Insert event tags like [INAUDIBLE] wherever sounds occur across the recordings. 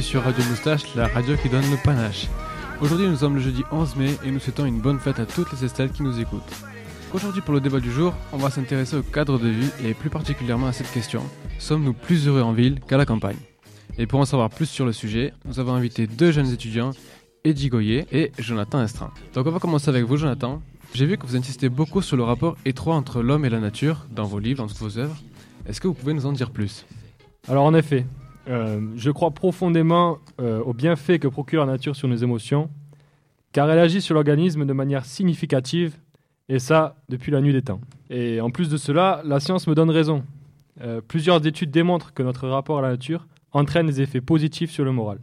Sur Radio Moustache, la radio qui donne le panache. Aujourd'hui nous sommes le jeudi 11 mai et nous souhaitons une bonne fête à toutes les Estelles qui nous écoutent. Aujourd'hui pour le débat du jour, on va s'intéresser au cadre de vie et plus particulièrement à cette question. Sommes-nous plus heureux en ville qu'à la campagne? Et pour en savoir plus sur le sujet, nous avons invité deux jeunes étudiants, Eddie Goyer et Jonathan Estrin. Donc on va commencer avec vous Jonathan. J'ai vu que vous insistez beaucoup sur le rapport étroit entre l'homme et la nature dans vos livres, dans toutes vos œuvres. Est-ce que vous pouvez nous en dire plus? Alors en effet, euh, je crois profondément euh, aux bienfaits que procure la nature sur nos émotions, car elle agit sur l'organisme de manière significative, et ça depuis la nuit des temps. Et en plus de cela, la science me donne raison. Euh, plusieurs études démontrent que notre rapport à la nature entraîne des effets positifs sur le moral.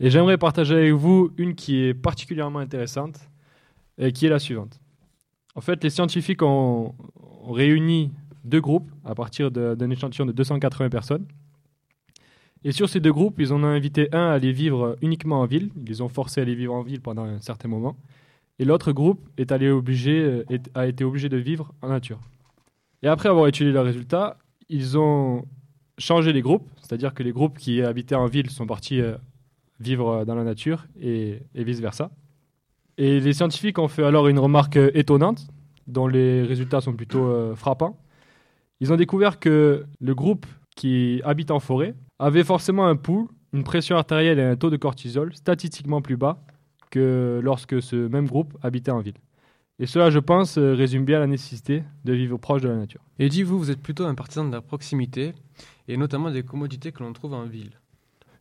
Et j'aimerais partager avec vous une qui est particulièrement intéressante, et qui est la suivante. En fait, les scientifiques ont, réuni deux groupes à partir d'un échantillon de 280 personnes. Et sur ces deux groupes, ils en ont invité un à aller vivre uniquement en ville. Ils les ont forcés à aller vivre en ville pendant un certain moment. Et l'autre groupe est allé obligé, euh, est- a été obligé de vivre en nature. Et après avoir étudié leurs résultats, ils ont changé les groupes. C'est-à-dire que les groupes qui habitaient en ville sont partis euh, vivre euh, dans la nature et, vice-versa. Et les scientifiques ont fait alors une remarque étonnante, dont les résultats sont plutôt frappants. Ils ont découvert que le groupe qui habite en forêt avait forcément un pouls, une pression artérielle et un taux de cortisol statistiquement plus bas que lorsque ce même groupe habitait en ville. Et cela, je pense, euh, résume bien la nécessité de vivre proche de la nature. Eddie, vous, vous êtes plutôt un partisan de la proximité et notamment des commodités que l'on trouve en ville.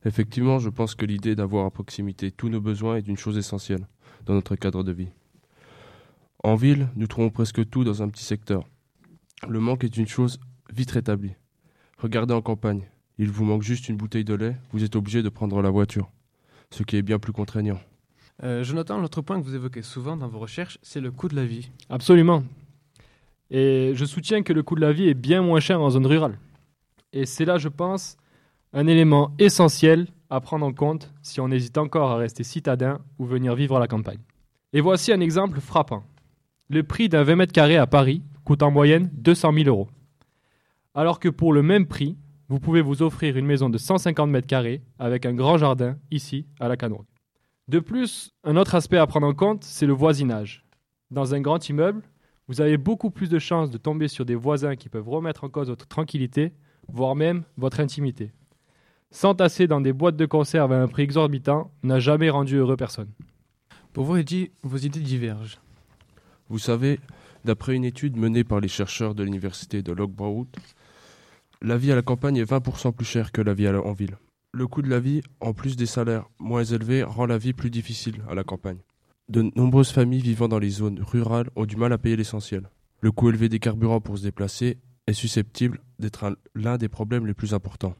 Effectivement, je pense que l'idée d'avoir à proximité tous nos besoins est une chose essentielle dans notre cadre de vie. En ville, nous trouvons presque tout dans un petit secteur. Le manque est une chose vite rétablie. Regardez en campagne, il vous manque juste une bouteille de lait, vous êtes obligé de prendre la voiture, ce qui est bien plus contraignant. Euh, Jonathan, l'autre point que vous évoquez souvent dans vos recherches, c'est le coût de la vie. Absolument. Et je soutiens que le coût de la vie est bien moins cher en zone rurale. Et c'est là, je pense, un élément essentiel à prendre en compte si on hésite encore à rester citadin ou venir vivre à la campagne. Et voici un exemple frappant. Le prix d'un 20 mètres carrés à Paris coûte en moyenne 200 000 euros. Alors que pour le même prix, vous pouvez vous offrir une maison de 150 mètres carrés avec un grand jardin ici à la Canoë. De plus, un autre aspect à prendre en compte, c'est le voisinage. Dans un grand immeuble, vous avez beaucoup plus de chances de tomber sur des voisins qui peuvent remettre en cause votre tranquillité, voire même votre intimité. S'entasser dans des boîtes de conserve à un prix exorbitant n'a jamais rendu heureux personne. Pour vous, Eddie, vos idées divergent. Vous savez, d'après une étude menée par les chercheurs de l'université de Loughborough, la vie à la campagne est 20% plus chère que la vie en ville. Le coût de la vie, en plus des salaires moins élevés, rend la vie plus difficile à la campagne. De nombreuses familles vivant dans les zones rurales ont du mal à payer l'essentiel. Le coût élevé des carburants pour se déplacer est susceptible d'être un- l'un des problèmes les plus importants.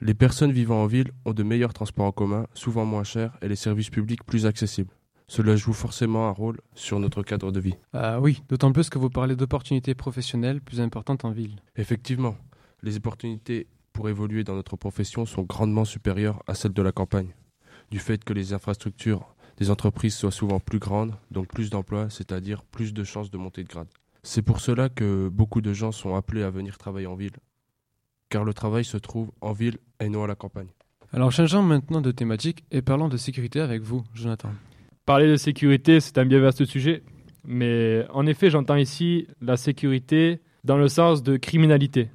Les personnes vivant en ville ont de meilleurs transports en commun, souvent moins chers, et les services publics plus accessibles. Cela joue forcément un rôle sur notre cadre de vie. Ah oui, d'autant plus que vous parlez d'opportunités professionnelles plus importantes en ville. Effectivement, les opportunités pour évoluer dans notre profession sont grandement supérieures à celles de la campagne, du fait que les infrastructures des entreprises soient souvent plus grandes, donc plus d'emplois, c'est-à-dire plus de chances de monter de grade. C'est pour cela que beaucoup de gens sont appelés à venir travailler en ville, car le travail se trouve en ville et non à la campagne. Alors changeons maintenant de thématique et parlons de sécurité avec vous, Jonathan. Parler de sécurité, c'est un bien vaste sujet, mais en effet, j'entends ici la sécurité dans le sens de criminalité,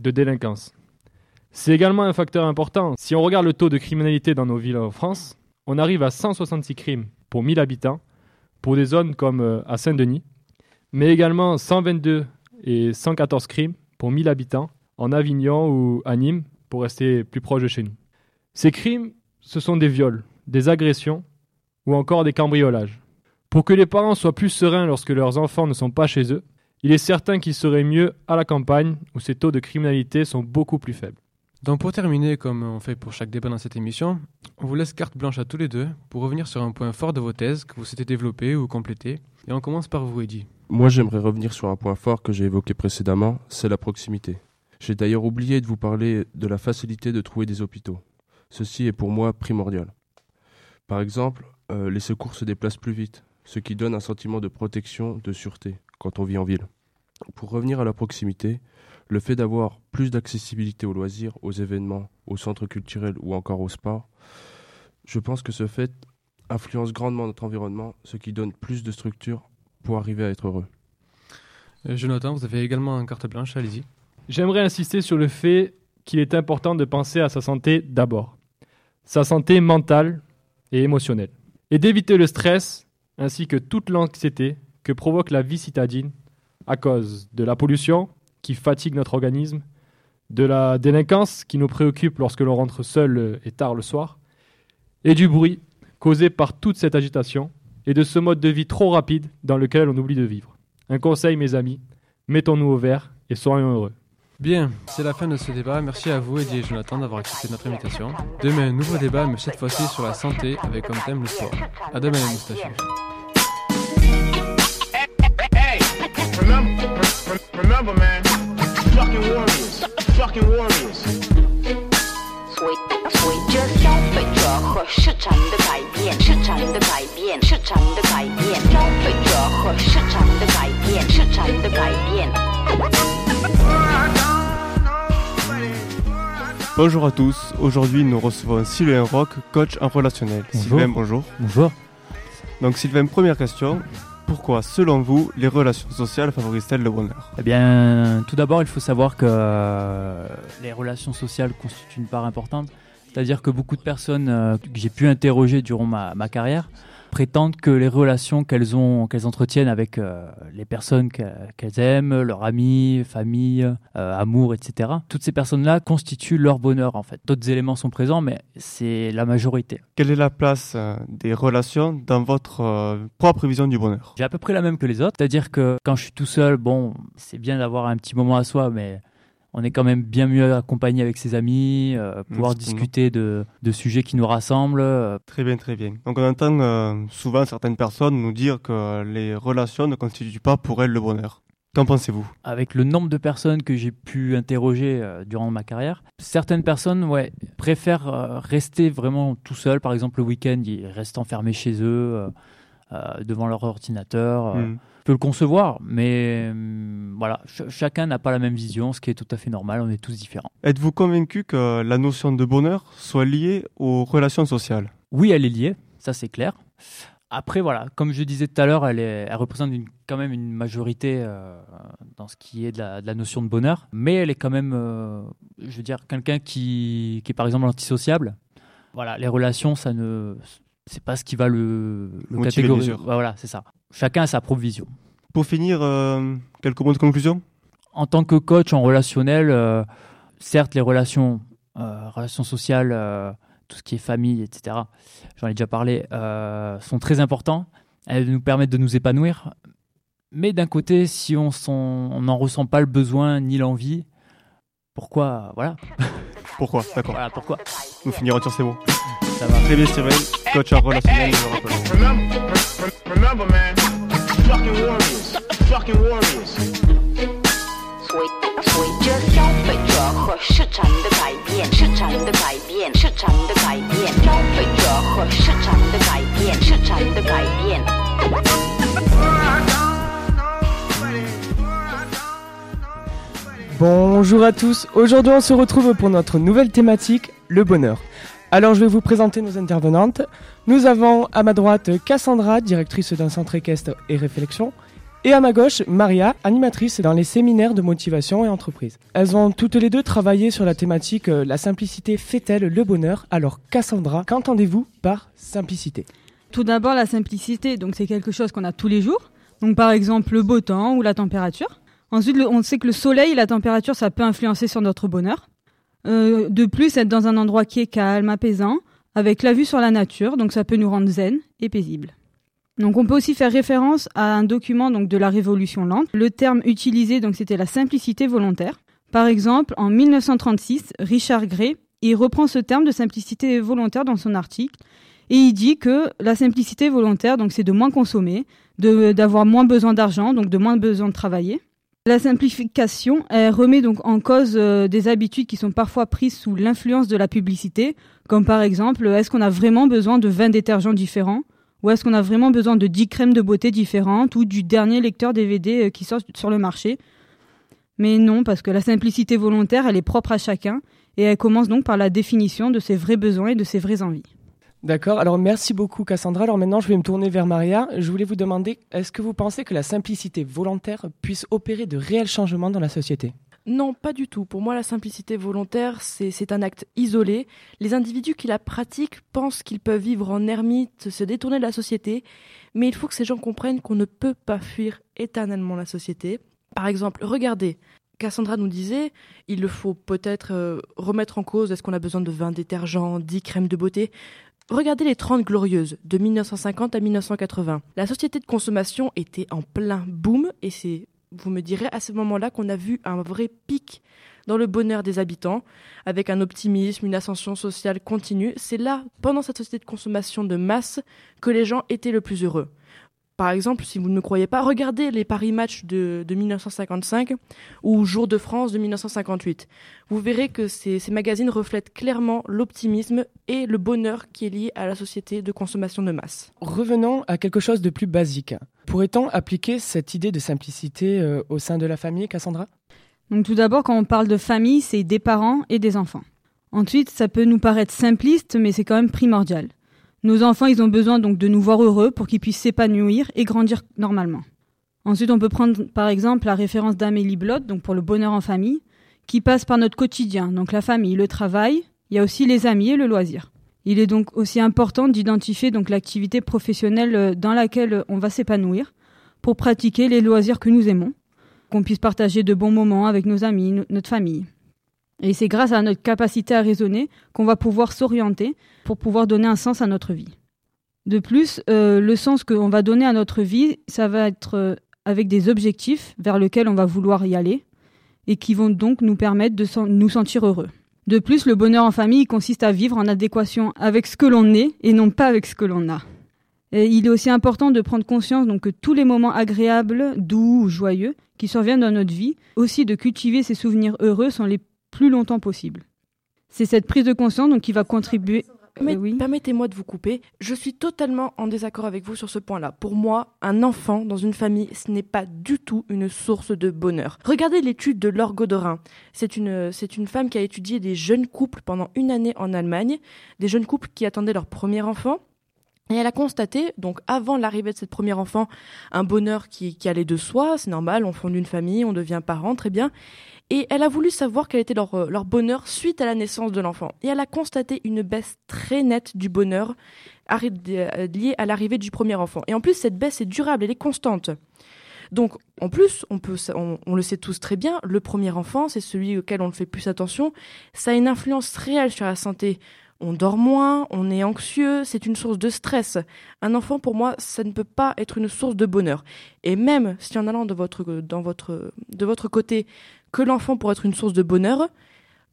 de délinquance. C'est également un facteur important. Si on regarde le taux de criminalité dans nos villes en France, on arrive à 166 crimes pour 1000 habitants pour des zones comme euh, à Saint-Denis, mais également 122 et 114 crimes pour 1000 habitants en Avignon ou à Nîmes pour rester plus proche de chez nous. Ces crimes, ce sont des viols, des agressions ou encore des cambriolages. Pour que les parents soient plus sereins lorsque leurs enfants ne sont pas chez eux, il est certain qu'il serait mieux à la campagne où ces taux de criminalité sont beaucoup plus faibles. Donc pour terminer, comme on fait pour chaque débat dans cette émission, on vous laisse carte blanche à tous les deux pour revenir sur un point fort de vos thèses que vous souhaitez développer ou compléter. Et on commence par vous, Eddy. Moi, j'aimerais revenir sur un point fort que j'ai évoqué précédemment, c'est la proximité. J'ai d'ailleurs oublié de vous parler de la facilité de trouver des hôpitaux. Ceci est pour moi primordial. Par exemple, euh, les secours se déplacent plus vite, ce qui donne un sentiment de protection, de sûreté quand on vit en ville. Pour revenir à la proximité, le fait d'avoir plus d'accessibilité aux loisirs, aux événements, aux centres culturels ou encore au sport, je pense que ce fait influence grandement notre environnement, ce qui donne plus de structure pour arriver à être heureux. Euh, Jonathan, vous avez également un carte blanche, allez-y. J'aimerais insister sur le fait qu'il est important de penser à sa santé d'abord. Sa santé mentale et émotionnelle. Et d'éviter le stress ainsi que toute l'anxiété que provoque la vie citadine à cause de la pollution qui fatigue notre organisme, de la délinquance qui nous préoccupe lorsque l'on rentre seul et tard le soir, et du bruit causé par toute cette agitation et de ce mode de vie trop rapide dans lequel on oublie de vivre. Un conseil, mes amis, mettons-nous au vert et soyons heureux. Bien, c'est la fin de ce débat. Merci à vous, Eddie et Jonathan, d'avoir accepté notre invitation. Demain, un nouveau débat, mais cette fois-ci sur la santé, avec comme thème le sport. À demain, les moustachus. Remember, re- remember, man. Fucking warriors. Fucking warriors. 随随着消费者和市场的改变，市场的改变，市场的改变，消费者和市场的改变，市场的改变。 Bonjour à tous, aujourd'hui nous recevons Sylvain Roch, coach en relationnel. Bonjour. Sylvain, bonjour. Bonjour. Donc Sylvain, première question, pourquoi selon vous les relations sociales favorisent-elles le bonheur? Eh bien, tout d'abord, il faut savoir que euh, les relations sociales constituent une part importante. C'est-à-dire que beaucoup de personnes euh, que j'ai pu interroger durant ma, ma carrière prétendent que les relations qu'elles ont, qu'elles entretiennent avec euh, les personnes que- qu'elles aiment, leurs amis, famille, euh, amour, etc. Toutes ces personnes-là constituent leur bonheur en fait. D'autres éléments sont présents, mais c'est la majorité. Quelle est la place euh, des relations dans votre propre vision du bonheur? J'ai à peu près la même que les autres, c'est-à-dire que quand je suis tout seul, bon, c'est bien d'avoir un petit moment à soi, mais on est quand même bien mieux accompagné avec ses amis, euh, pouvoir Absolument. discuter de, de sujets qui nous rassemblent. euh, Très bien, très bien. Donc on entend euh, souvent certaines personnes nous dire que les relations ne constituent pas pour elles le bonheur. Qu'en pensez-vous? Avec le nombre de personnes que j'ai pu interroger euh, durant ma carrière, certaines personnes ouais, préfèrent rester vraiment tout seul. Par exemple, le week-end, ils restent enfermés chez eux, devant leur ordinateur. Je peux le concevoir, mais hum, voilà, ch- chacun n'a pas la même vision, ce qui est tout à fait normal, on est tous différents. Êtes-vous convaincu que la notion de bonheur soit liée aux relations sociales? Oui, elle est liée, ça c'est clair. Après, voilà, comme je disais tout à l'heure, elle, elle représente une- quand même une majorité euh, dans ce qui est de la, de la notion de bonheur, mais elle est quand même, euh, je veux dire, quelqu'un qui, qui est par exemple antisociable. Voilà, les relations, ça ne, c'est pas ce qui va le, le catégoriser. Voilà, c'est ça. Chacun a sa propre vision. Pour finir, euh, quelques mots de conclusion? En tant que coach en relationnel, euh, certes, les relations, euh, relations sociales, tout ce qui est famille, etc., j'en ai déjà parlé, sont très importants. Elles nous permettent de nous épanouir. Mais d'un côté, si on n'en ressent pas le besoin ni l'envie, pourquoi Voilà, Pourquoi? D'accord. voilà pourquoi. Nous finirons sur ces mots. Ça va. Très bien, Sylvain, coach en relationnel, je le rappelle. Remember, re- re- remember, man. Fucking warriors. Fucking warriors. 随随着消费者和市场的改变，市场的改变，市场的改变，消费者和市场的改变，市场的改变。 Bonjour à tous, aujourd'hui on se retrouve pour notre nouvelle thématique, le bonheur. Alors je vais vous présenter nos intervenantes. Nous avons à ma droite Cassandra, directrice d'un centre équestre et réflexion, et à ma gauche Maria, animatrice dans les séminaires de motivation et entreprise. Elles ont toutes les deux travaillé sur la thématique euh, La simplicité fait-elle le bonheur? Alors Cassandra, qu'entendez-vous par simplicité? Tout d'abord, la simplicité, donc c'est quelque chose qu'on a tous les jours. Donc par exemple le beau temps ou la température. Ensuite, on sait que le soleil et la température, ça peut influencer sur notre bonheur. Euh, de plus, être dans un endroit qui est calme, apaisant, avec la vue sur la nature, donc ça peut nous rendre zen et paisible. Donc on peut aussi faire référence à un document de la Révolution lente. Le terme utilisé c'était la simplicité volontaire. Par exemple, en 1936, Richard Gray, il reprend ce terme de simplicité volontaire dans son article Et il dit que la simplicité volontaire, c'est de moins consommer, d'avoir moins besoin d'argent, donc de moins besoin de travailler. La simplification, remet donc en cause euh, des habitudes qui sont parfois prises sous l'influence de la publicité, comme par exemple, est-ce qu'on a vraiment besoin de 20 détergents différents? Ou est-ce qu'on a vraiment besoin de 10 crèmes de beauté différentes ou du dernier lecteur DVD euh, qui sort sur le marché? Mais non, parce que la simplicité volontaire, elle est propre à chacun et elle commence donc par la définition de ses vrais besoins et de ses vraies envies. D'accord, alors merci beaucoup Cassandra. Alors maintenant je vais me tourner vers Maria. Je voulais vous demander, est-ce que vous pensez que la simplicité volontaire puisse opérer de réels changements dans la société? Non, pas du tout. Pour moi, la simplicité volontaire, c'est un acte isolé. Les individus qui la pratiquent pensent qu'ils peuvent vivre en ermite, se détourner de la société, mais il faut que ces gens comprennent qu'on ne peut pas fuir éternellement la société. Par exemple, regardez, Cassandra nous disait, il faut peut-être euh, remettre en cause, est-ce qu'on a besoin de 20 détergents, 10 crèmes de beauté? Regardez les 30 glorieuses de 1950 à 1980. La société de consommation était en plein boom et c'est, vous me direz, à ce moment-là qu'on a vu un vrai pic dans le bonheur des habitants, avec un optimisme, une ascension sociale continue. C'est là, pendant cette société de consommation de masse, que les gens étaient le plus heureux. Par exemple, si vous ne me croyez pas, regardez les Paris Match de, de 1955 ou Jour de France de 1958. Vous verrez que ces, ces magazines reflètent clairement l'optimisme et le bonheur qui est lié à la société de consommation de masse. Revenons à quelque chose de plus basique. Pourrait-on appliquer cette idée de simplicité euh, au sein de la famille, Cassandra? Donc tout d'abord, quand on parle de famille, c'est des parents et des enfants. Ensuite, ça peut nous paraître simpliste, mais c'est quand même primordial. Nos enfants, ils ont besoin donc de nous voir heureux pour qu'ils puissent s'épanouir et grandir normalement. Ensuite, on peut prendre par exemple la référence d'Amélie Bloch, donc pour le bonheur en famille, qui passe par notre quotidien, donc la famille, le travail, il y a aussi les amis et le loisir. Il est donc aussi important d'identifier donc l'activité professionnelle euh, dans laquelle on va s'épanouir pour pratiquer les loisirs que nous aimons, qu'on puisse partager de bons moments avec nos amis, no- notre famille. Et c'est grâce à notre capacité à raisonner qu'on va pouvoir s'orienter pour pouvoir donner un sens à notre vie. De plus, euh, le sens qu'on va donner à notre vie, ça va être euh, avec des objectifs vers lesquels on va vouloir y aller et qui vont donc nous permettre de nous sentir heureux. De plus, le bonheur en famille il consiste à vivre en adéquation avec ce que l'on est et non pas avec ce que l'on a. Il est aussi important de prendre conscience donc que tous les moments agréables, doux ou joyeux qui surviennent dans notre vie, aussi de cultiver ces souvenirs heureux sont les plus longtemps possible. C'est cette prise de conscience donc qui va contribuer. Mais Euh, oui. Permettez-moi de vous couper. Je suis totalement en désaccord avec vous sur ce point-là. Pour moi, un enfant dans une famille, ce n'est pas du tout une source de bonheur. Regardez l'étude de Laure Goderin. C'est une, c'est une femme qui a étudié des jeunes couples pendant une année en Allemagne, des jeunes couples qui attendaient leur premier enfant. Et elle a constaté, donc avant l'arrivée de cette premier enfant, un bonheur qui, qui allait de soi, c'est normal, on fonde une famille, on devient parent, très bien. Et elle a voulu savoir quel était leur, euh, leur bonheur suite à la naissance de l'enfant. Et elle a constaté une baisse très nette du bonheur euh, liée à l'arrivée du premier enfant. Et en plus, cette baisse est durable, elle est constante. Donc, en plus, on, le sait tous très bien, le premier enfant, c'est celui auquel on ne fait plus attention. Ça a une influence réelle sur la santé. On dort moins, on est anxieux, c'est une source de stress. Un enfant, pour moi, ça ne peut pas être une source de bonheur. Et même si en allant de votre côté, que l'enfant pourrait être une source de bonheur,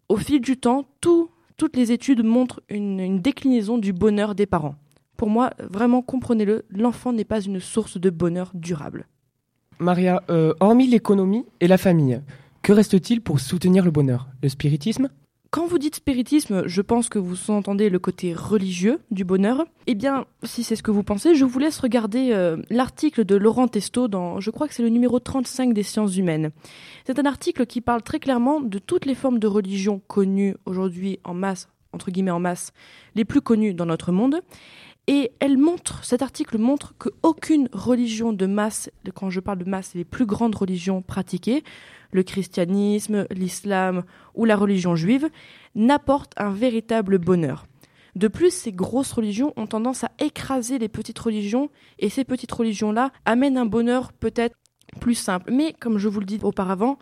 au fil du temps, tout, toutes les études montrent une, une déclinaison du bonheur des parents. Pour moi, vraiment, comprenez-le, l'enfant n'est pas une source de bonheur durable. Maria, euh, hormis l'économie et la famille, que reste-t-il pour soutenir le bonheur? Le spiritisme? Quand vous dites spiritisme, je pense que vous sous-entendez le côté religieux du bonheur. Eh bien, si c'est ce que vous pensez, je vous laisse regarder euh, l'article de Laurent Testo dans, je crois que c'est le numéro 35 des sciences humaines. C'est un article qui parle très clairement de toutes les formes de religion connues aujourd'hui en masse, entre guillemets en masse, les plus connues dans notre monde. Et elle cet article montre qu'aucune religion de masse, quand je parle de masse, les plus grandes religions pratiquées, le christianisme, l'islam ou la religion juive, n'apporte un véritable bonheur. De plus, ces grosses religions ont tendance à écraser les petites religions, et ces petites religions-là amènent un bonheur peut-être plus simple. Mais comme je vous le dis auparavant,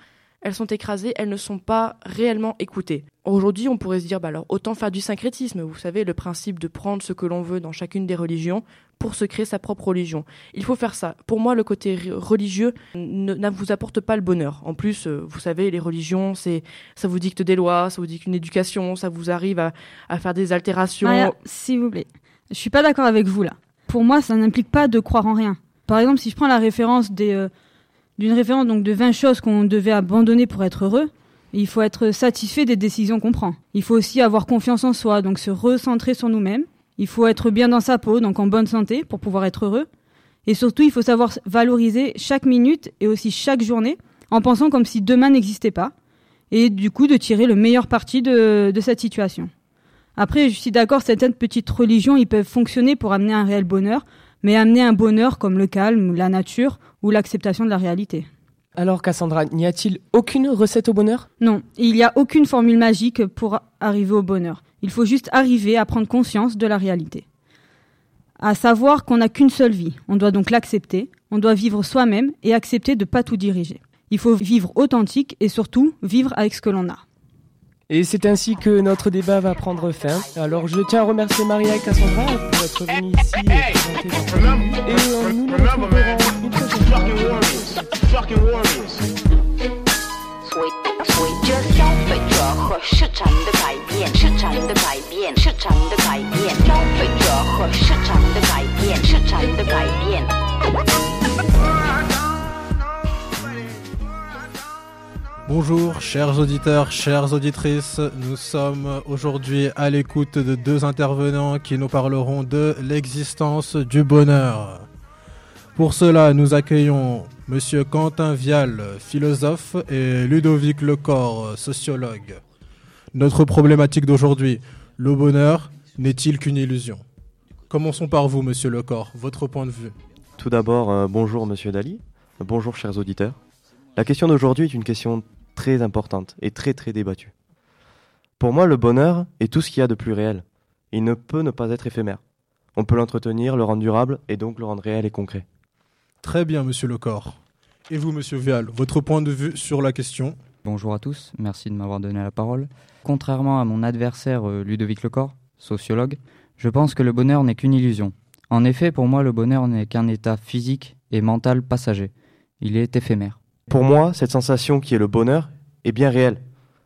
elles sont écrasées, elles ne sont pas réellement écoutées. Aujourd'hui, on pourrait se dire, bah alors autant faire du syncrétisme, vous savez, le principe de prendre ce que l'on veut dans chacune des religions pour se créer sa propre religion. Il faut faire ça. Pour moi, le côté religieux ne, vous apporte pas le bonheur. En plus, euh, vous savez, les religions, c'est, ça vous dicte des lois, ça vous dicte une éducation, ça vous arrive à, à faire des altérations. Maria, s'il vous plaît. Je suis pas d'accord avec vous là. Pour moi, ça n'implique pas de croire en rien. Par exemple, si je prends la référence des, euh, d'une référence donc de 20 choses qu'on devait abandonner pour être heureux, il faut être satisfait des décisions qu'on prend. Il faut aussi avoir confiance en soi, donc se recentrer sur nous-mêmes. Il faut être bien dans sa peau, donc en bonne santé pour pouvoir être heureux. Et surtout, il faut savoir valoriser chaque minute et aussi chaque journée en pensant comme si demain n'existait pas. Et du coup, de tirer le meilleur parti de, cette situation. Après, je suis d'accord, certaines petites religions, ils peuvent fonctionner pour amener un réel bonheur, mais amener un bonheur comme le calme, la nature ou l'acceptation de la réalité. Alors Cassandra, n'y a-t-il aucune recette au bonheur Non, il n'y a aucune formule magique pour arriver au bonheur. Il faut juste arriver à prendre conscience de la réalité. À savoir qu'on n'a qu'une seule vie. On doit donc l'accepter. On doit vivre soi-même et accepter de ne pas tout diriger. Il faut vivre authentique et surtout vivre avec ce que l'on a. Et c'est ainsi que notre débat va prendre fin. Alors je tiens à remercier Maria et Cassandra pour être venues ici et présenter. Et euh, nous nous retrouverons fucking fois. warriors. Fucking warriors. 随随着消费者和市场的改变，市场的改变，市场的改变，消费者和市场的改变，市场的改变。 Bonjour, chers auditeurs, chères auditrices. Nous sommes aujourd'hui à l'écoute de deux intervenants qui nous parleront de l'existence du bonheur. Pour cela, nous accueillons Monsieur Quentin Vial, philosophe, et Ludovic Lecor, sociologue. Notre problématique d'aujourd'hui, le bonheur n'est-il qu'une illusion? Commençons par vous, Monsieur Lecor, votre point de vue. Tout d'abord, euh, bonjour Monsieur Dali, bonjour chers auditeurs. La question d'aujourd'hui est une question très importante et très très débattue. Pour moi, le bonheur est tout ce qu'il y a de plus réel. Il ne peut ne pas être éphémère. On peut l'entretenir, le rendre durable et donc le rendre réel et concret. Très bien, Monsieur Lecor. Et vous, Monsieur Vial, votre point de vue sur la question Bonjour à tous, merci de m'avoir donné la parole. Contrairement à mon adversaire euh, Ludovic Lecor, sociologue, je pense que le bonheur n'est qu'une illusion. En effet, pour moi, le bonheur n'est qu'un état physique et mental passager. Il est éphémère. Pour moi, cette sensation qui est le bonheur est bien réelle.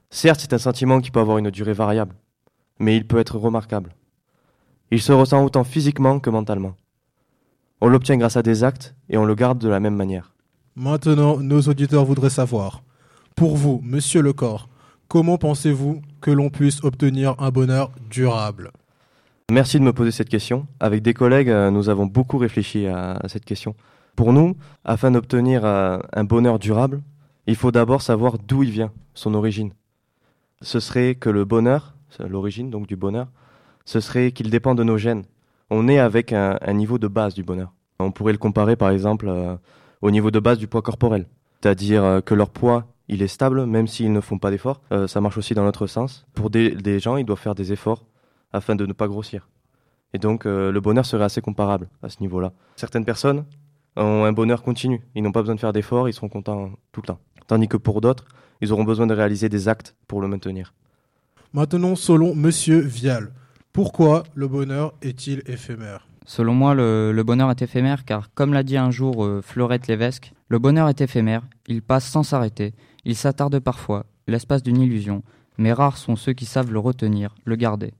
Certes, c'est un sentiment qui peut avoir une durée variable, mais il peut être remarquable. Il se ressent autant physiquement que mentalement. On l'obtient grâce à des actes et on le garde de la même manière. Maintenant, nos auditeurs voudraient savoir. Pour vous, Monsieur Lecor, comment pensez-vous que l'on puisse obtenir un bonheur durable? Merci de me poser cette question. Avec des collègues, euh, nous avons beaucoup réfléchi à, cette question. Pour nous, afin d'obtenir euh, un bonheur durable, il faut d'abord savoir d'où il vient, son origine. Ce serait que le bonheur, l'origine donc du bonheur, ce serait qu'il dépend de nos gènes. On est avec un, niveau de base du bonheur. On pourrait le comparer par exemple euh, au niveau de base du poids corporel. C'est-à-dire euh, que leur poids, il est stable même s'ils ne font pas d'efforts. Euh, ça marche aussi dans l'autre sens. Pour des, gens, ils doivent faire des efforts afin de ne pas grossir. Et donc le bonheur serait assez comparable à ce niveau-là. Certaines personnes ont un bonheur continu. Ils n'ont pas besoin de faire d'efforts, ils seront contents tout le temps. Tandis que pour d'autres, ils auront besoin de réaliser des actes pour le maintenir. Maintenant, selon Monsieur Vial, pourquoi le bonheur est-il éphémère? Selon moi, le, le bonheur est éphémère car, comme l'a dit un jour euh, Fleurette Lévesque, le bonheur est éphémère, il passe sans s'arrêter, il s'attarde parfois, l'espace d'une illusion, mais rares sont ceux qui savent le retenir, le garder.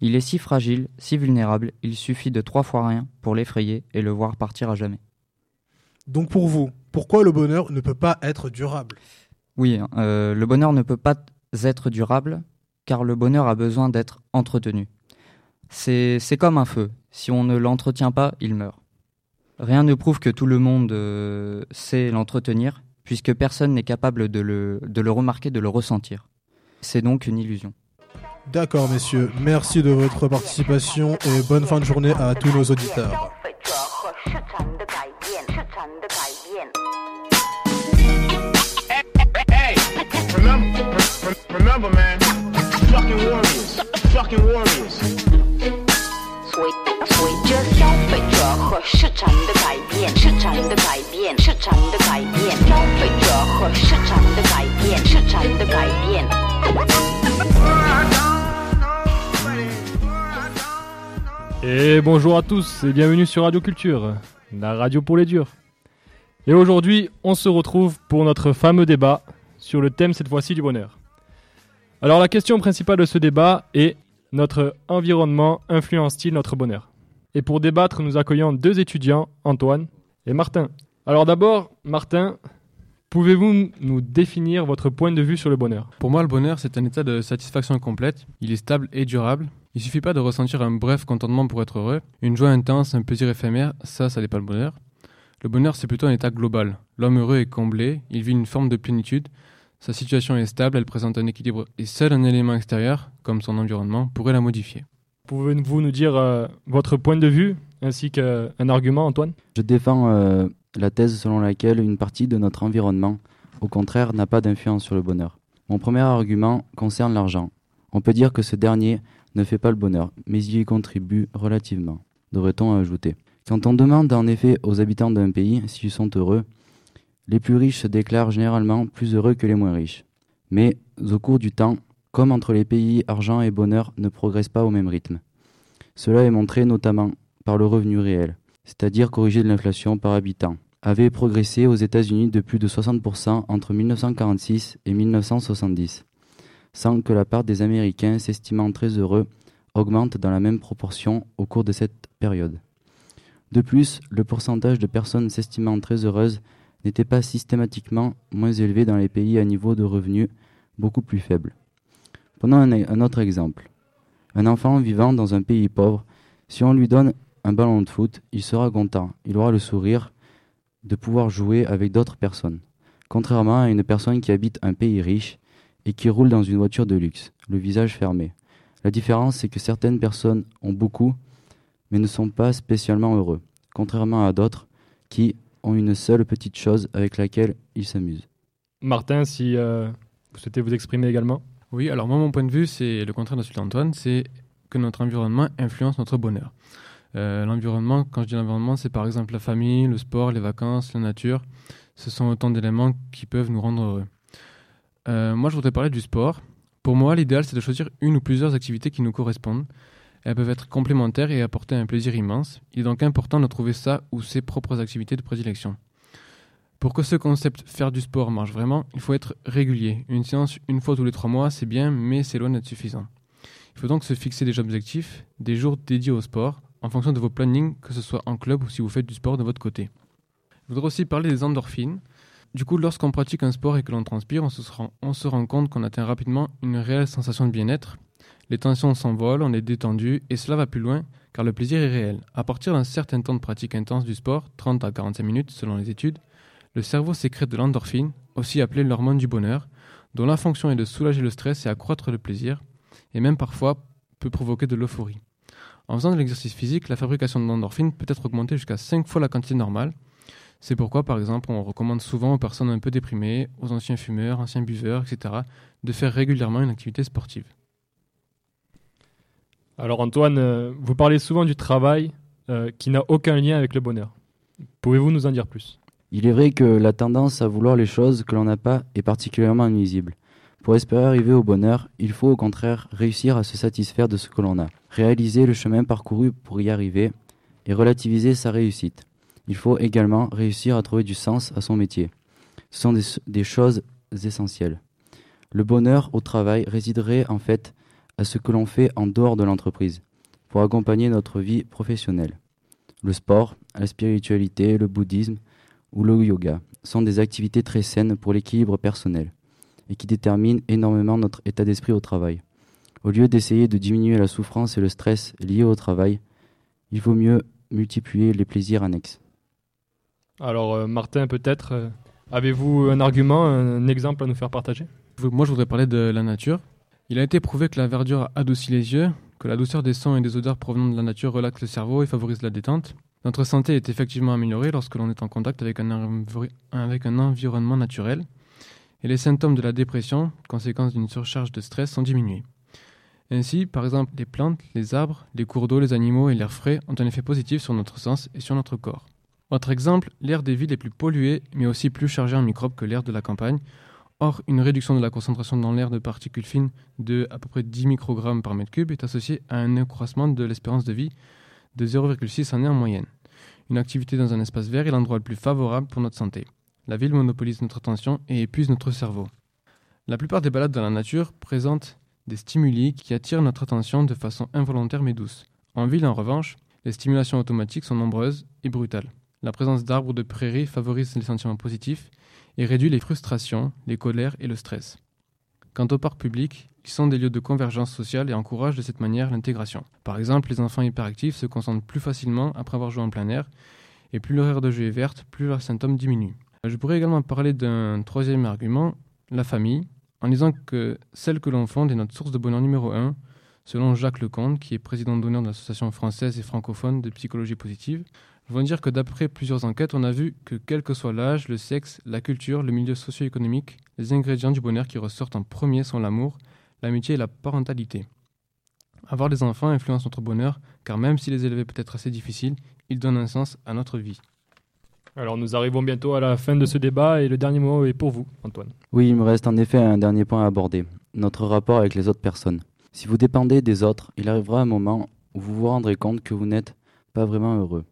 Il est si fragile, si vulnérable, il suffit de trois fois rien pour l'effrayer et le voir partir à jamais. Donc pour vous, pourquoi le bonheur ne peut pas être durable? Oui, euh, le bonheur ne peut pas être durable car le bonheur a besoin d'être entretenu. C'est comme un feu. Si on ne l'entretient pas, il meurt. Rien ne prouve que tout le monde euh, sait l'entretenir, puisque personne n'est capable de le, de le remarquer, de le ressentir. C'est donc une illusion. D'accord, messieurs. Merci de votre participation et bonne fin de journée à tous nos auditeurs. Remember, man, fucking warriors, fucking warriors. 随随着消费者和市场的改变，市场的改变，市场的改变，消费者和市场的改变，市场的改变。 Et bonjour à tous et bienvenue sur Radio Culture, la radio pour les durs. Et aujourd'hui, on se retrouve pour notre fameux débat sur le thème cette fois-ci du bonheur. Alors la question principale de ce débat est notre environnement influence-t-il notre bonheur? Et pour débattre, nous accueillons deux étudiants, Antoine et Martin. Alors d'abord, Martin, pouvez-vous nous définir votre point de vue sur le bonheur? Pour moi, le bonheur, c'est un état de satisfaction complète. Il est stable et durable. Il suffit pas de ressentir un bref contentement pour être heureux. Une joie intense, un plaisir éphémère, ça, ça n'est pas le bonheur. Le bonheur, c'est plutôt un état global. L'homme heureux est comblé, il vit une forme de plénitude. Sa situation est stable, elle présente un équilibre et seul un élément extérieur, comme son environnement, pourrait la modifier. Pouvez-vous nous dire euh, votre point de vue ainsi qu'un argument, Antoine? Je défends euh, la thèse selon laquelle une partie de notre environnement, au contraire, n'a pas d'influence sur le bonheur. Mon premier argument concerne l'argent. On peut dire que ce dernier ne fait pas le bonheur, mais il y contribue relativement, devrait-on ajouter. Quand on demande en effet aux habitants d'un pays s'ils sont heureux, les plus riches se déclarent généralement plus heureux que les moins riches. Mais au cours du temps, comme entre les pays, argent et bonheur ne progressent pas au même rythme. Cela est montré notamment par le revenu réel, c'est-à-dire corrigé de l'inflation par habitant, avait progressé aux États-Unis de plus de 60% entre 1946 et 1970, sans que la part des Américains s'estimant très heureux augmente dans la même proportion au cours de cette période. De plus, le pourcentage de personnes s'estimant très heureuses n'était pas systématiquement moins élevé dans les pays à niveau de revenus beaucoup plus faible. Prenons un, un, autre exemple. Un enfant vivant dans un pays pauvre, si on lui donne un ballon de foot, il sera content, il aura le sourire de pouvoir jouer avec d'autres personnes, contrairement à une personne qui habite un pays riche et qui roule dans une voiture de luxe, le visage fermé. La différence, c'est que certaines personnes ont beaucoup, mais ne sont pas spécialement heureux, contrairement à d'autres qui ont une seule petite chose avec laquelle ils s'amusent. Martin, si euh, vous souhaitez vous exprimer également Oui, alors moi, mon point de vue, c'est le contraire de celui d'Antoine, c'est que notre environnement influence notre bonheur. Euh, l'environnement, quand je dis l'environnement, c'est par exemple la famille, le sport, les vacances, la nature. Ce sont autant d'éléments qui peuvent nous rendre heureux. Euh, moi, je voudrais parler du sport. Pour moi, l'idéal, c'est de choisir une ou plusieurs activités qui nous correspondent. Elles peuvent être complémentaires et apporter un plaisir immense. Il est donc important de trouver ça ou ses propres activités de prédilection. Pour que ce concept faire du sport marche vraiment, il faut être régulier. Une séance une fois tous les trois mois, c'est bien, mais c'est loin d'être suffisant. Il faut donc se fixer des objectifs, des jours dédiés au sport, en fonction de vos plannings, que ce soit en club ou si vous faites du sport de votre côté. Je voudrais aussi parler des endorphines. Du coup, lorsqu'on pratique un sport et que l'on transpire, on se, rend, on se rend compte qu'on atteint rapidement une réelle sensation de bien-être. Les tensions s'envolent, on est détendu, et cela va plus loin, car le plaisir est réel. À partir d'un certain temps de pratique intense du sport, 30 à 45 minutes selon les études, le cerveau sécrète de l'endorphine, aussi appelée l'hormone du bonheur, dont la fonction est de soulager le stress et accroître le plaisir, et même parfois peut provoquer de l'euphorie. En faisant de l'exercice physique, la fabrication de l'endorphine peut être augmentée jusqu'à 5 fois la quantité normale. C'est pourquoi, par exemple, on recommande souvent aux personnes un peu déprimées, aux anciens fumeurs, anciens buveurs, etc., de faire régulièrement une activité sportive. Alors Antoine, euh, vous parlez souvent du travail euh, qui n'a aucun lien avec le bonheur. Pouvez-vous nous en dire plus? Il est vrai que la tendance à vouloir les choses que l'on n'a pas est particulièrement nuisible. Pour espérer arriver au bonheur, il faut au contraire réussir à se satisfaire de ce que l'on a, réaliser le chemin parcouru pour y arriver et relativiser sa réussite. Il faut également réussir à trouver du sens à son métier. Ce sont des, des choses essentielles. Le bonheur au travail résiderait en fait à ce que l'on fait en dehors de l'entreprise, pour accompagner notre vie professionnelle. Le sport, la spiritualité, le bouddhisme ou le yoga sont des activités très saines pour l'équilibre personnel et qui déterminent énormément notre état d'esprit au travail. Au lieu d'essayer de diminuer la souffrance et le stress liés au travail, il vaut mieux multiplier les plaisirs annexes. Alors euh, Martin, peut-être, euh, avez-vous un argument, un exemple à nous faire partager? Moi, je voudrais parler de la nature. Il a été prouvé que la verdure adoucit les yeux, que la douceur des sons et des odeurs provenant de la nature relaxe le cerveau et favorise la détente. Notre santé est effectivement améliorée lorsque l'on est en contact avec un, avec un environnement naturel, et les symptômes de la dépression, conséquence d'une surcharge de stress, sont diminués. Ainsi, par exemple, les plantes, les arbres, les cours d'eau, les animaux et l'air frais ont un effet positif sur notre sens et sur notre corps. Autre exemple, l'air des villes est plus pollué, mais aussi plus chargé en microbes que l'air de la campagne, Or, une réduction de la concentration dans l'air de particules fines de à peu près 10 microgrammes par mètre cube est associée à un accroissement de l'espérance de vie de 0,6 années en moyenne. Une activité dans un espace vert est l'endroit le plus favorable pour notre santé. La ville monopolise notre attention et épuise notre cerveau. La plupart des balades dans la nature présentent des stimuli qui attirent notre attention de façon involontaire mais douce. En ville, en revanche, Les stimulations automatiques sont nombreuses et brutales. La présence d'arbres ou de prairies favorise les sentiments positifs et réduit les frustrations, les colères et le stress. Quant aux parcs publics, ils sont des lieux de convergence sociale et encouragent de cette manière l'intégration. Par exemple, les enfants hyperactifs se concentrent plus facilement après avoir joué en plein air, et plus leur aire de jeu est verte, plus leurs symptômes diminuent. Je pourrais également parler d'un troisième argument, la famille, en disant que celle que l'on fonde est notre source de bonheur numéro un, selon Jacques Lecomte, qui est président d'honneur de l'Association française et francophone de psychologie positive. Je veux dire que d'après plusieurs enquêtes, on a vu que quel que soit l'âge, le sexe, la culture, le milieu socio-économique, les ingrédients du bonheur qui ressortent en premier sont l'amour, l'amitié et la parentalité. Avoir des enfants influence notre bonheur, car même si les élever peut être assez difficile, ils donnent un sens à notre vie. Alors nous arrivons bientôt à la fin de ce débat et le dernier mot est pour vous, Antoine. Oui, il me reste en effet un dernier point à aborder, notre rapport avec les autres personnes. Si vous dépendez des autres, il arrivera un moment où vous vous rendrez compte que vous n'êtes pas vraiment heureux,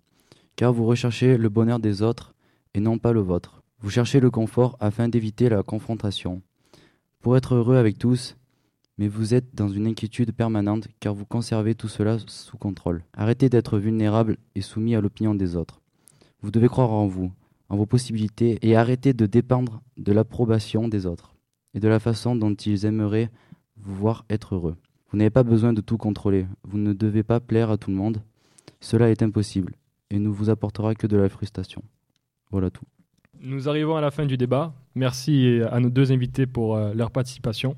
car vous recherchez le bonheur des autres et non pas le vôtre. Vous cherchez le confort afin d'éviter la confrontation. Pour être heureux avec tous, mais vous êtes dans une inquiétude permanente car vous conservez tout cela sous contrôle. Arrêtez d'être vulnérable et soumis à l'opinion des autres. Vous devez croire en vous, en vos possibilités et arrêter de dépendre de l'approbation des autres et de la façon dont ils aimeraient vous voir être heureux. Vous n'avez pas besoin de tout contrôler, vous ne devez pas plaire à tout le monde. Cela est impossible et ne vous apportera que de la frustration. Voilà tout. Nous arrivons à la fin du débat. Merci euh, à nos deux invités pour euh, leur participation.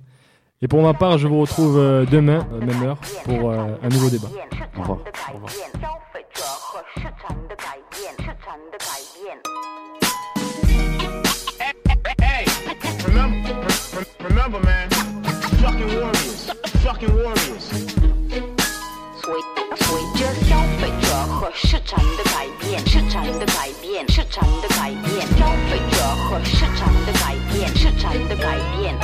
Et pour ma part, je vous retrouve euh, demain, même heure, pour un nouveau débat. Au revoir. Au revoir. 随随着消费者和市场的改变，市场的改变，市场的改变，消费者和市场的改变，市场的改变。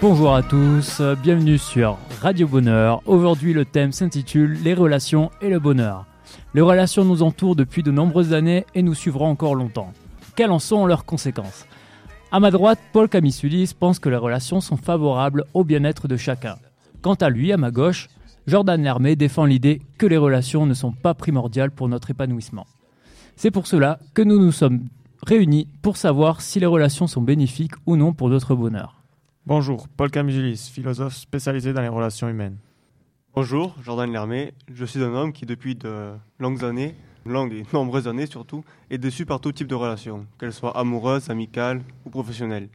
Bonjour à tous, euh, bienvenue sur Radio Bonheur. Aujourd'hui le thème s'intitule Les relations et le bonheur. Les relations nous entourent depuis de nombreuses années et nous suivront encore longtemps. Quelles en sont leurs conséquences À ma droite, Paul Camissulis pense que les relations sont favorables au bien-être de chacun. Quant à lui, à ma gauche, Jordan Lermé défend l'idée que les relations ne sont pas primordiales pour notre épanouissement. C'est pour cela que nous nous sommes réunis pour savoir si les relations sont bénéfiques ou non pour notre bonheur. Bonjour, Paul Camizulis, philosophe spécialisé dans les relations humaines. Bonjour, Jordan Lermé. Je suis un homme qui, depuis de longues années, longues et nombreuses années surtout, est déçu par tout type de relations, qu'elles soient amoureuses, amicales ou professionnelles.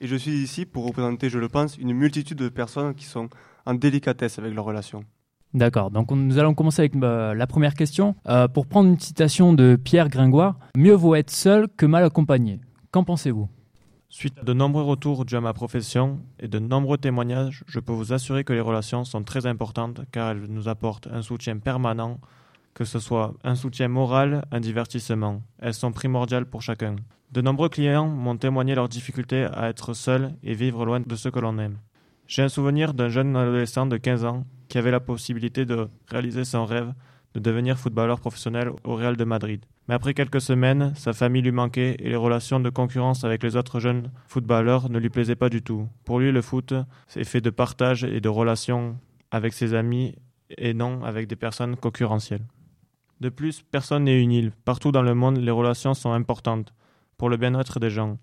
Et je suis ici pour représenter, je le pense, une multitude de personnes qui sont en délicatesse avec leurs relations. D'accord, donc on- nous allons commencer avec euh, la première question. Euh, pour prendre une citation de Pierre Gringoire, Mieux vaut être seul que mal accompagné. Qu'en pensez-vous? Suite à de nombreux retours dus à ma profession et de nombreux témoignages, je peux vous assurer que les relations sont très importantes car elles nous apportent un soutien permanent, que ce soit un soutien moral, un divertissement. Elles sont primordiales pour chacun. De nombreux clients m'ont témoigné leur difficulté à être seul et vivre loin de ceux que l'on aime. J'ai un souvenir d'un jeune adolescent de 15 ans qui avait la possibilité de réaliser son rêve de devenir footballeur professionnel au Real de Madrid. Mais après quelques semaines, sa famille lui manquait et les relations de concurrence avec les autres jeunes footballeurs ne lui plaisaient pas du tout. Pour lui, le foot, c'est fait de partage et de relations avec ses amis et non avec des personnes concurrentielles. De plus, personne n'est une île. Partout dans le monde, les relations sont importantes pour le bien-être des gens.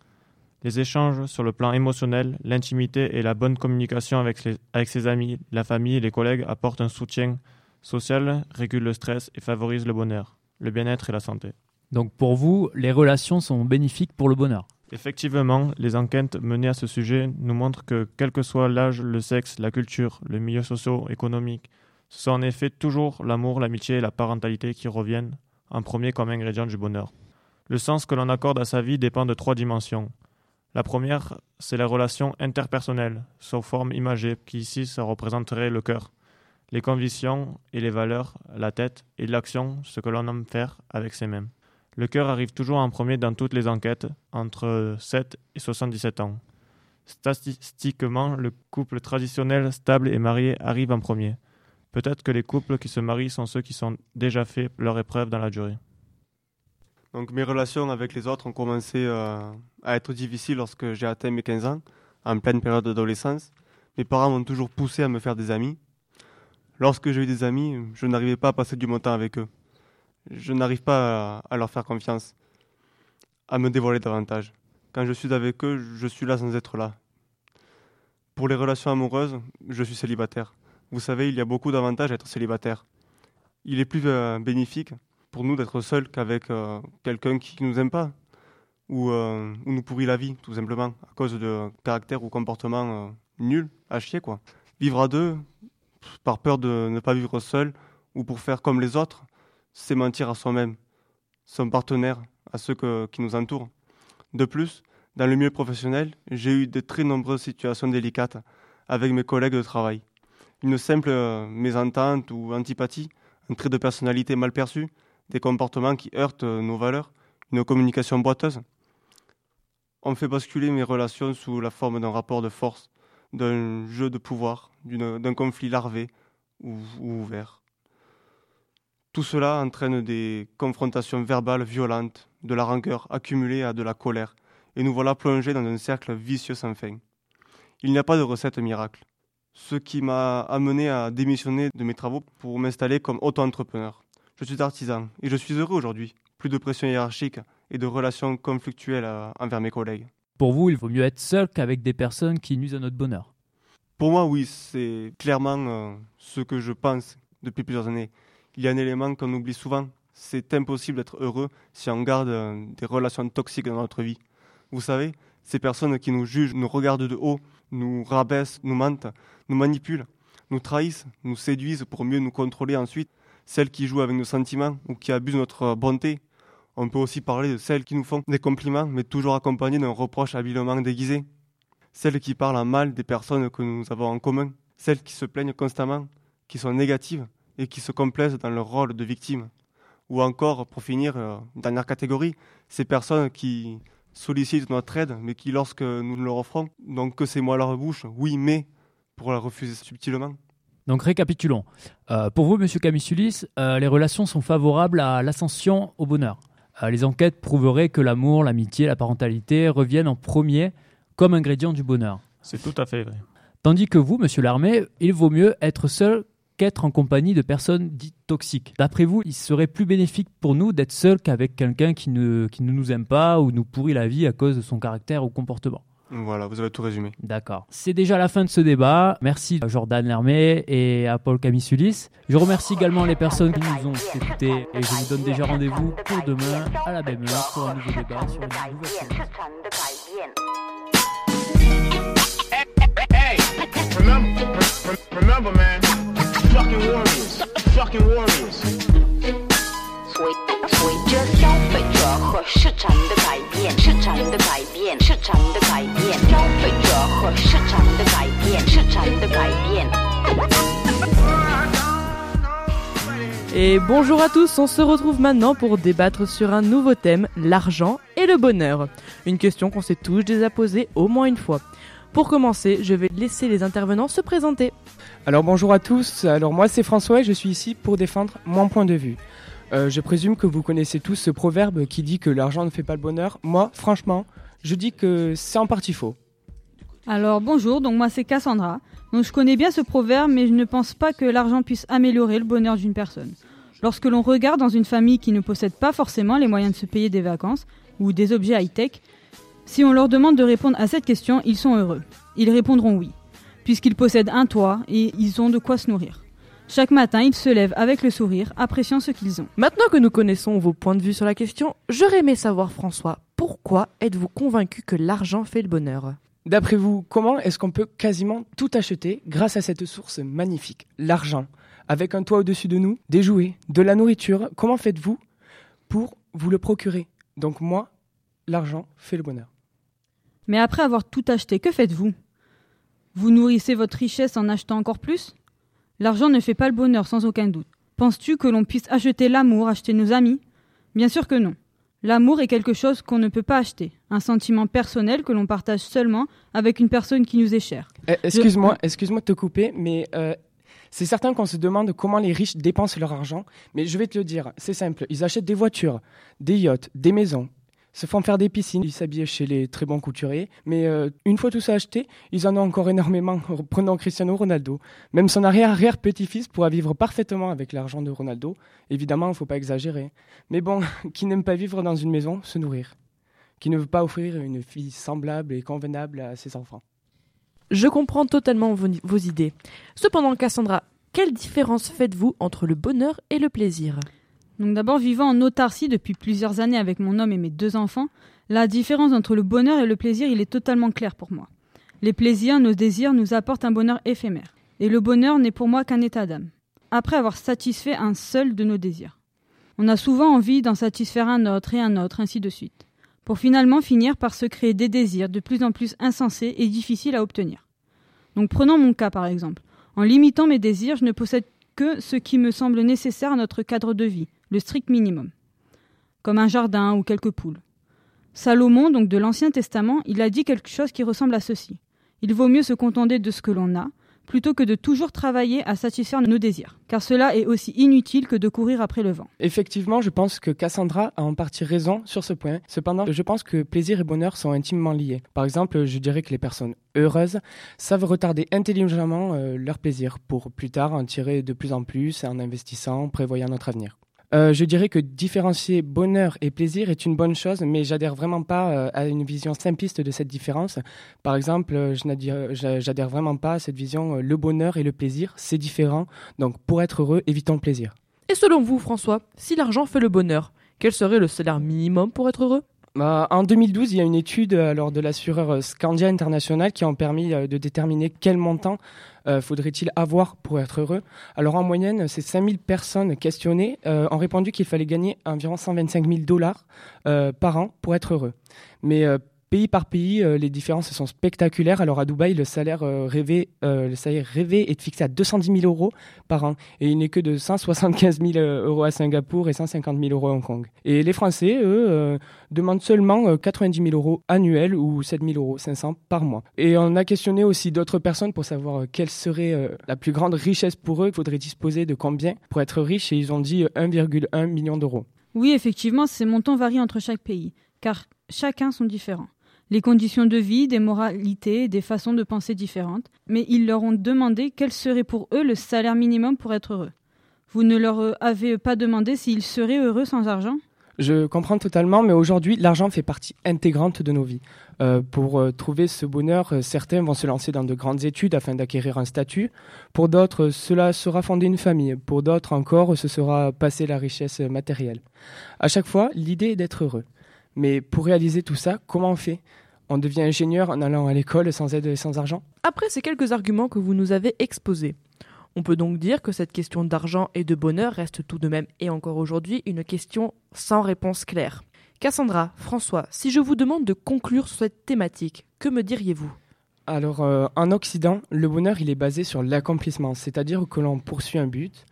Les échanges sur le plan émotionnel, l'intimité et la bonne communication avec, les- avec ses amis, la famille et les collègues apportent un soutien social, régulent le stress et favorisent le bonheur, le bien-être et la santé. Donc pour vous, les relations sont bénéfiques pour le bonheur. Effectivement, les enquêtes menées à ce sujet nous montrent que, quel que soit l'âge, le sexe, la culture, le milieu socio-économique, ce sont en effet toujours l'amour, l'amitié et la parentalité qui reviennent en premier comme ingrédients du bonheur. Le sens que l'on accorde à sa vie dépend de trois dimensions. La première, c'est la relation interpersonnelle, sous forme imagée, qui ici, représenterait le cœur. Les convictions et les valeurs, la tête, et l'action, ce que l'on aime faire avec ses mains. Le cœur arrive toujours en premier dans toutes les enquêtes, entre 7 et 77 ans. Statistiquement, le couple traditionnel, stable et marié arrive en premier. Peut-être que les couples qui se marient sont ceux qui sont déjà fait leur épreuve dans la durée. Donc mes relations avec les autres ont commencé euh, à être difficiles lorsque j'ai atteint mes 15 ans, en pleine période d'adolescence. Mes parents m'ont toujours poussé à me faire des amis. Lorsque j'ai eu des amis, je n'arrivais pas à passer du bon temps avec eux. Je n'arrive pas à leur faire confiance, à me dévoiler davantage. Quand je suis avec eux, je suis là sans être là. Pour les relations amoureuses, je suis célibataire. Vous savez, il y a beaucoup d'avantages à être célibataire. Il est plus euh, bénéfique pour nous d'être seuls qu'avec euh, quelqu'un qui ne nous aime pas ou, euh, ou nous pourrit la vie, tout simplement, à cause de caractère ou comportement euh, nul, à chier, quoi. Vivre à deux, par peur de ne pas vivre seul ou pour faire comme les autres, c'est mentir à soi-même, son partenaire, à ceux qui nous entourent. De plus, dans le milieu professionnel, j'ai eu de très nombreuses situations délicates avec mes collègues de travail. Une simple euh, mésentente ou antipathie, un trait de personnalité mal perçu, des comportements qui heurtent euh, nos valeurs, une communication boiteuse. On fait basculer mes relations sous la forme d'un rapport de force, d'un jeu de pouvoir, d'un conflit larvé ou, ou ouvert. Tout cela entraîne des confrontations verbales violentes, de la rancœur accumulée à de la colère, et nous voilà plongés dans un cercle vicieux sans fin. Il n'y a pas de recette miracle, ce qui m'a amené à démissionner de mes travaux pour m'installer comme auto-entrepreneur. Je suis artisan et je suis heureux aujourd'hui. Plus de pression hiérarchique et de relations conflictuelles euh, envers mes collègues. Pour vous, il vaut mieux être seul qu'avec des personnes qui nuisent à notre bonheur. Pour moi, oui, c'est clairement euh, ce que je pense depuis plusieurs années. Il y a un élément qu'on oublie souvent. C'est impossible d'être heureux si on garde euh, des relations toxiques dans notre vie. Vous savez, ces personnes qui nous jugent, nous regardent de haut, nous rabaissent, nous mentent, nous manipulent, nous trahissent, nous séduisent pour mieux nous contrôler ensuite. Celles qui jouent avec nos sentiments ou qui abusent notre bonté. On peut aussi parler de celles qui nous font des compliments, mais toujours accompagnés d'un reproche habilement déguisé. Celles qui parlent en mal des personnes que nous avons en commun. Celles qui se plaignent constamment, qui sont négatives et qui se complaisent dans leur rôle de victime. Ou encore, pour finir, euh, dernière catégorie, ces personnes qui sollicitent notre aide, mais qui, lorsque nous leur offrons, n'ont que ces mots à leur bouche, oui, mais, pour la refuser subtilement. Donc récapitulons. Euh, pour vous, Monsieur Camisulis, euh, les relations sont favorables à l'ascension au bonheur. Euh, les enquêtes prouveraient que l'amour, l'amitié, la parentalité reviennent en premier comme ingrédients du bonheur. C'est tout à fait vrai. Tandis que vous, Monsieur Larmé, il vaut mieux être seul qu'être en compagnie de personnes dites toxiques. D'après vous, il serait plus bénéfique pour nous d'être seul qu'avec quelqu'un qui ne, qui ne nous aime pas ou nous pourrit la vie à cause de son caractère ou comportement. Voilà, vous avez tout résumé. D'accord. C'est déjà la fin de ce débat. Merci à Jordan Lermé et à Paul Camisulis. Je remercie également les personnes qui nous ont écoutés et je vous donne déjà rendez-vous pour demain à la même heure pour un nouveau débat sur une nouvelle. 和市场的改变，市场的改变，市场的改变，消费者和市场的改变，市场的改变。 Et bonjour à tous, on se retrouve maintenant pour débattre sur un nouveau thème, l'argent et le bonheur. Une question qu'on s'est tous déjà posée au moins une fois. Pour commencer, je vais laisser les intervenants se présenter. Alors bonjour à tous, alors moi c'est François et je suis ici pour défendre mon point de vue. Euh, je présume que vous connaissez tous ce proverbe qui dit que l'argent ne fait pas le bonheur. Moi, franchement, je dis que c'est en partie faux. Alors bonjour, donc moi c'est Cassandra. Donc je connais bien ce proverbe, mais je ne pense pas que l'argent puisse améliorer le bonheur d'une personne. Lorsque l'on regarde dans une famille qui ne possède pas forcément les moyens de se payer des vacances ou des objets high-tech, si on leur demande de répondre à cette question, ils sont heureux. Ils répondront oui, puisqu'ils possèdent un toit et ils ont de quoi se nourrir. Chaque matin, ils se lèvent avec le sourire, appréciant ce qu'ils ont. Maintenant que nous connaissons vos points de vue sur la question, j'aurais aimé savoir, François, pourquoi êtes-vous convaincu que l'argent fait le bonheur? D'après vous, comment est-ce qu'on peut quasiment tout acheter grâce à cette source magnifique, l'argent? Avec un toit au-dessus de nous, des jouets, de la nourriture, comment faites-vous pour vous le procurer? Donc moi, l'argent fait le bonheur. Mais après avoir tout acheté, que faites-vous? Vous nourrissez votre richesse en achetant encore plus? L'argent ne fait pas le bonheur sans aucun doute. Penses-tu que l'on puisse acheter l'amour, acheter nos amis? Bien sûr que non. L'amour est quelque chose qu'on ne peut pas acheter, un sentiment personnel que l'on partage seulement avec une personne qui nous est chère. Eh, Excuse-moi, excuse-moi de te couper, mais euh, c'est certain qu'on se demande comment les riches dépensent leur argent, mais je vais te le dire, c'est simple, ils achètent des voitures, des yachts, des maisons. Se font faire des piscines, ils s'habillent chez les très bons couturiers. Mais euh, une fois tout ça acheté, ils en ont encore énormément. [LAUGHS] Prenons Cristiano Ronaldo. Même son arrière-arrière-petit-fils pourra vivre parfaitement avec l'argent de Ronaldo. Évidemment, il ne faut pas exagérer. Mais bon, [LAUGHS] qui n'aime pas vivre dans une maison, se nourrir Qui ne veut pas offrir une vie semblable et convenable à ses enfants Je comprends totalement vos idées. Cependant, Cassandra, quelle différence faites-vous entre le bonheur et le plaisir? Donc d'abord, vivant en autarcie depuis plusieurs années avec mon homme et mes deux enfants, la différence entre le bonheur et le plaisir, il est totalement clair pour moi. Les plaisirs, nos désirs nous apportent un bonheur éphémère. Et le bonheur n'est pour moi qu'un état d'âme. Après avoir satisfait un seul de nos désirs. On a souvent envie d'en satisfaire un autre et un autre, ainsi de suite. Pour finalement finir par se créer des désirs de plus en plus insensés et difficiles à obtenir. Donc prenons mon cas par exemple. En limitant mes désirs, je ne possède que ce qui me semble nécessaire à notre cadre de vie, le strict minimum, comme un jardin ou quelques poules. Salomon, donc de l'Ancien Testament, il a dit quelque chose qui ressemble à ceci. Il vaut mieux se contenter de ce que l'on a, plutôt que de toujours travailler à satisfaire nos désirs, car cela est aussi inutile que de courir après le vent. Effectivement, je pense que Cassandra a en partie raison sur ce point. Cependant, je pense que plaisir et bonheur sont intimement liés. Par exemple, je dirais que les personnes heureuses savent retarder intelligemment euh, leur plaisir pour plus tard en tirer de plus en plus en investissant, prévoyant notre avenir. Euh, je dirais que différencier bonheur et plaisir est une bonne chose, mais j'adhère vraiment pas euh, à une vision simpliste de cette différence. Par exemple, euh, j'adhère vraiment pas à cette vision le bonheur et le plaisir, c'est différent. Donc pour être heureux, évitons le plaisir. Et selon vous, François, si l'argent fait le bonheur, quel serait le salaire minimum pour être heureux? Bah, en 2012, il y a une étude euh, alors, de l'assureur euh, Scandia International qui ont permis euh, de déterminer quel montant euh, faudrait-il avoir pour être heureux. Alors en moyenne, ces 5000 personnes questionnées euh, ont répondu qu'il fallait gagner environ 125 000 dollars euh, par an pour être heureux. Mais euh, pays par pays, euh, les différences sont spectaculaires. Alors à Dubaï, le salaire, euh, rêvé, euh, le salaire rêvé est fixé à 210 000 euros par an et il n'est que de 175 000 euros à Singapour et 150 000 euros à Hong Kong. Et les Français, eux, demandent seulement euh, 90 000 euros annuels ou 7 000 euros 500 par mois. Et on a questionné aussi d'autres personnes pour savoir quelle serait la plus grande richesse pour eux. Il faudrait disposer de combien pour être riche et ils ont dit euh, 1,1 million d'euros. Oui, effectivement, ces montants varient entre chaque pays, car chacun sont différents. Les conditions de vie, des moralités, des façons de penser différentes, mais ils leur ont demandé quel serait pour eux le salaire minimum pour être heureux. Vous ne leur avez pas demandé s'ils seraient heureux sans argent? Je comprends totalement, mais aujourd'hui, l'argent fait partie intégrante de nos vies. Euh, pour euh, trouver ce bonheur, euh, certains vont se lancer dans de grandes études afin d'acquérir un statut. Pour d'autres, cela sera fonder une famille. Pour d'autres encore, ce sera passer la richesse matérielle. À chaque fois, l'idée est d'être heureux. Mais pour réaliser tout ça, comment on fait? On devient ingénieur en allant à l'école sans aide et sans argent Après ces quelques arguments que vous nous avez exposés, on peut donc dire que cette question d'argent et de bonheur reste tout de même et encore aujourd'hui une question sans réponse claire. Cassandra, François, si je vous demande de conclure sur cette thématique, que me diriez-vous? Alors, euh, en Occident, le bonheur, il est basé sur l'accomplissement, c'est-à-dire que l'on poursuit un but.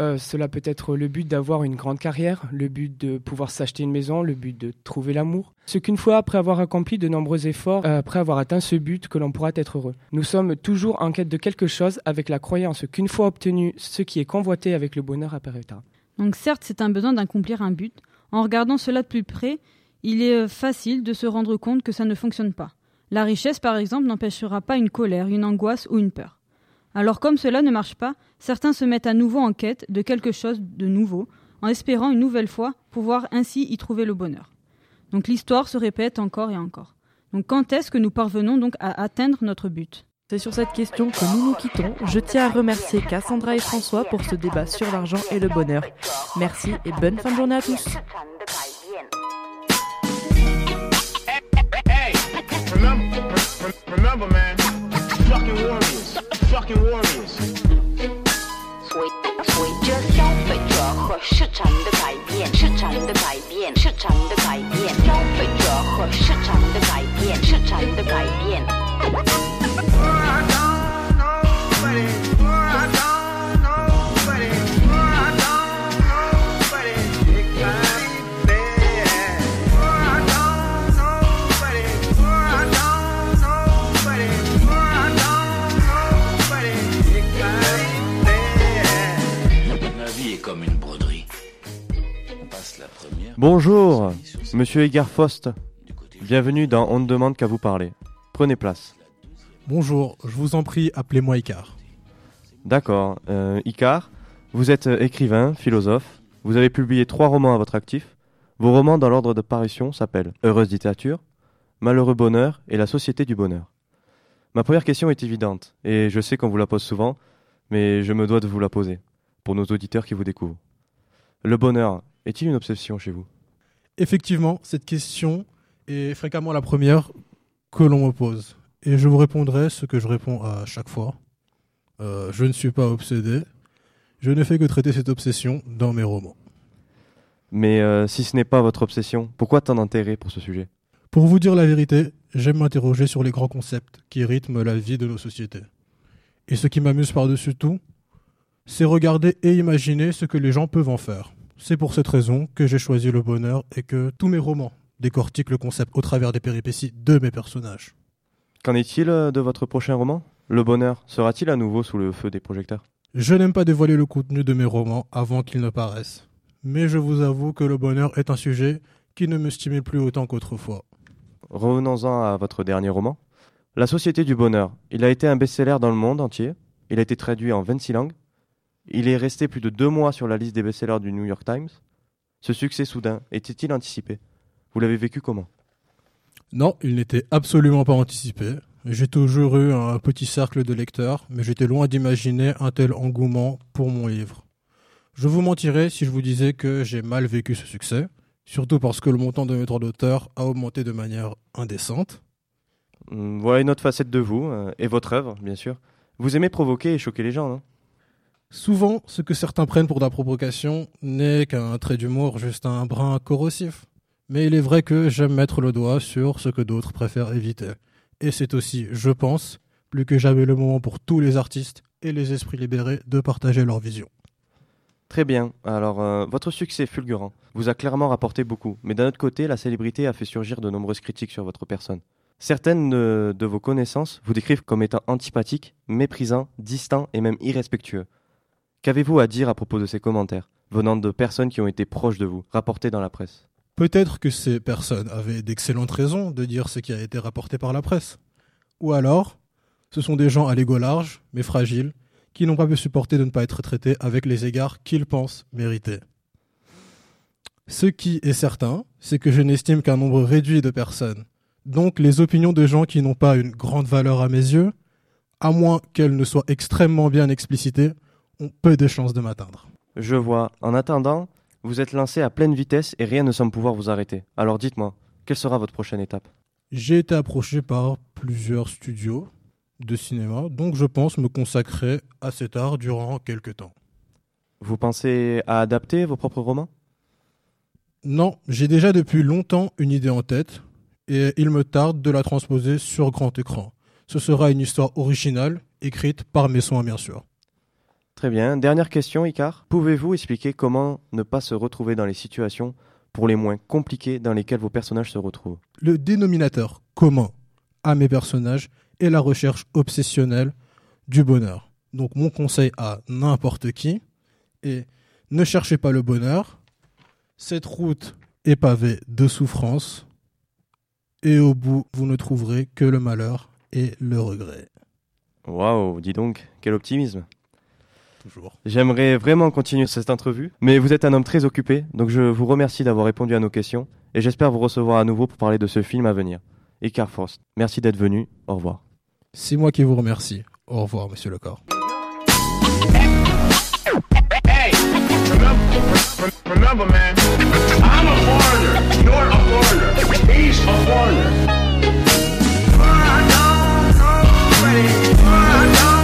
Euh, cela peut être le but d'avoir une grande carrière, le but de pouvoir s'acheter une maison, le but de trouver l'amour. Ce qu'une fois après avoir accompli de nombreux efforts, euh, après avoir atteint ce but, que l'on pourra être heureux. Nous sommes toujours en quête de quelque chose avec la croyance qu'une fois obtenu ce qui est convoité avec le bonheur apparaîtra. Donc certes, c'est un besoin d'accomplir un but. En regardant cela de plus près, il est euh, facile de se rendre compte que ça ne fonctionne pas. La richesse, par exemple, n'empêchera pas une colère, une angoisse ou une peur. Alors comme cela ne marche pas, certains se mettent à nouveau en quête de quelque chose de nouveau, en espérant une nouvelle fois pouvoir ainsi y trouver le bonheur. Donc l'histoire se répète encore et encore. Donc quand est-ce que nous parvenons donc à atteindre notre but? C'est sur cette question que nous nous quittons. Je tiens à remercier Cassandra et François pour ce débat sur l'argent et le bonheur. Merci et bonne fin de journée à tous. Hey, remember, re- remember, man, fucking warriors, Monsieur Edgar Faust, bienvenue dans On ne demande qu'à vous parler. Prenez place. Bonjour, je vous en prie, appelez-moi Icar. D'accord. Euh, Icar, vous êtes euh, écrivain, philosophe. Vous avez publié trois romans à votre actif. Vos romans dans l'ordre de parution s'appellent Heureuse littérature, Malheureux bonheur et La société du bonheur. Ma première question est évidente, et je sais qu'on vous la pose souvent, mais je me dois de vous la poser, pour nos auditeurs qui vous découvrent. Le bonheur est-il une obsession chez vous? Effectivement, cette question est fréquemment la première que l'on me pose. Et je vous répondrai ce que je réponds à chaque fois. Euh, je ne suis pas obsédé. Je ne fais que traiter cette obsession dans mes romans. Mais euh, si ce n'est pas votre obsession, pourquoi tant d'intérêt pour ce sujet? Pour vous dire la vérité, j'aime m'interroger sur les grands concepts qui rythment la vie de nos sociétés. Et ce qui m'amuse par-dessus tout, c'est regarder et imaginer ce que les gens peuvent en faire. C'est pour cette raison que j'ai choisi le bonheur et que tous mes romans décortiquent le concept au travers des péripéties de mes personnages. Qu'en est-il euh, de votre prochain roman? Le bonheur sera-t-il à nouveau sous le feu des projecteurs? Je n'aime pas dévoiler le contenu de mes romans avant qu'ils ne paraissent. Mais je vous avoue que le bonheur est un sujet qui ne me stimule plus autant qu'autrefois. Revenons-en à votre dernier roman. La Société du Bonheur. Il a été un best-seller dans le monde entier. Il a été traduit en 26 langues. Il est resté plus de deux mois sur la liste des best-sellers du New York Times. Ce succès soudain était-il anticipé? Vous l'avez vécu comment? Non, il n'était absolument pas anticipé. J'ai toujours eu un petit cercle de lecteurs, mais j'étais loin d'imaginer un tel engouement pour mon livre. Je vous mentirais si je vous disais que j'ai mal vécu ce succès, surtout parce que le montant de mes droits d'auteur a augmenté de manière indécente. Hum, Voilà une autre facette de vous, euh, et votre œuvre, bien sûr. Vous aimez provoquer et choquer les gens, non? Souvent, ce que certains prennent pour de la provocation n'est qu'un trait d'humour, juste un brin corrosif. Mais il est vrai que j'aime mettre le doigt sur ce que d'autres préfèrent éviter. Et c'est aussi, je pense, plus que jamais le moment pour tous les artistes et les esprits libérés de partager leur vision. Très bien. Alors, euh, votre succès fulgurant vous a clairement rapporté beaucoup. Mais d'un autre côté, la célébrité a fait surgir de nombreuses critiques sur votre personne. Certaines de, vos connaissances vous décrivent comme étant antipathique, méprisant, distant et même irrespectueux. Qu'avez-vous à dire à propos de ces commentaires, venant de personnes qui ont été proches de vous, rapportés dans la presse? Peut-être que ces personnes avaient d'excellentes raisons de dire ce qui a été rapporté par la presse. Ou alors, ce sont des gens à l'ego large, mais fragiles, qui n'ont pas pu supporter de ne pas être traités avec les égards qu'ils pensent mériter. Ce qui est certain, c'est que je n'estime qu'un nombre réduit de personnes. Donc les opinions de gens qui n'ont pas une grande valeur à mes yeux, à moins qu'elles ne soient extrêmement bien explicitées, ont peu de chances de m'atteindre. Je vois. En attendant, vous êtes lancé à pleine vitesse et rien ne semble pouvoir vous arrêter. Alors dites-moi, quelle sera votre prochaine étape? J'ai été approché par plusieurs studios de cinéma, donc je pense me consacrer à cet art durant quelques temps. Vous pensez à adapter vos propres romans? Non, j'ai déjà depuis longtemps une idée en tête, et il me tarde de la transposer sur grand écran. Ce sera une histoire originale, écrite par mes soins bien sûr. Très bien. Dernière question, Icar. Pouvez-vous expliquer comment ne pas se retrouver dans les situations pour les moins compliquées dans lesquelles vos personnages se retrouvent? Le dénominateur commun à mes personnages est la recherche obsessionnelle du bonheur. Donc mon conseil à n'importe qui est ne cherchez pas le bonheur. Cette route est pavée de souffrances et au bout vous ne trouverez que le malheur et le regret. Waouh, dis donc, quel optimisme Toujours. J'aimerais vraiment continuer cette entrevue, mais vous êtes un homme très occupé, donc je vous remercie d'avoir répondu à nos questions et j'espère vous recevoir à nouveau pour parler de ce film à venir. Icar Frost, merci d'être venu, au revoir. C'est moi qui vous remercie. Au revoir, monsieur Lecor. Hey, remember, remember, man, I'm a foreigner. You're a foreigner. He's a foreigner. It might be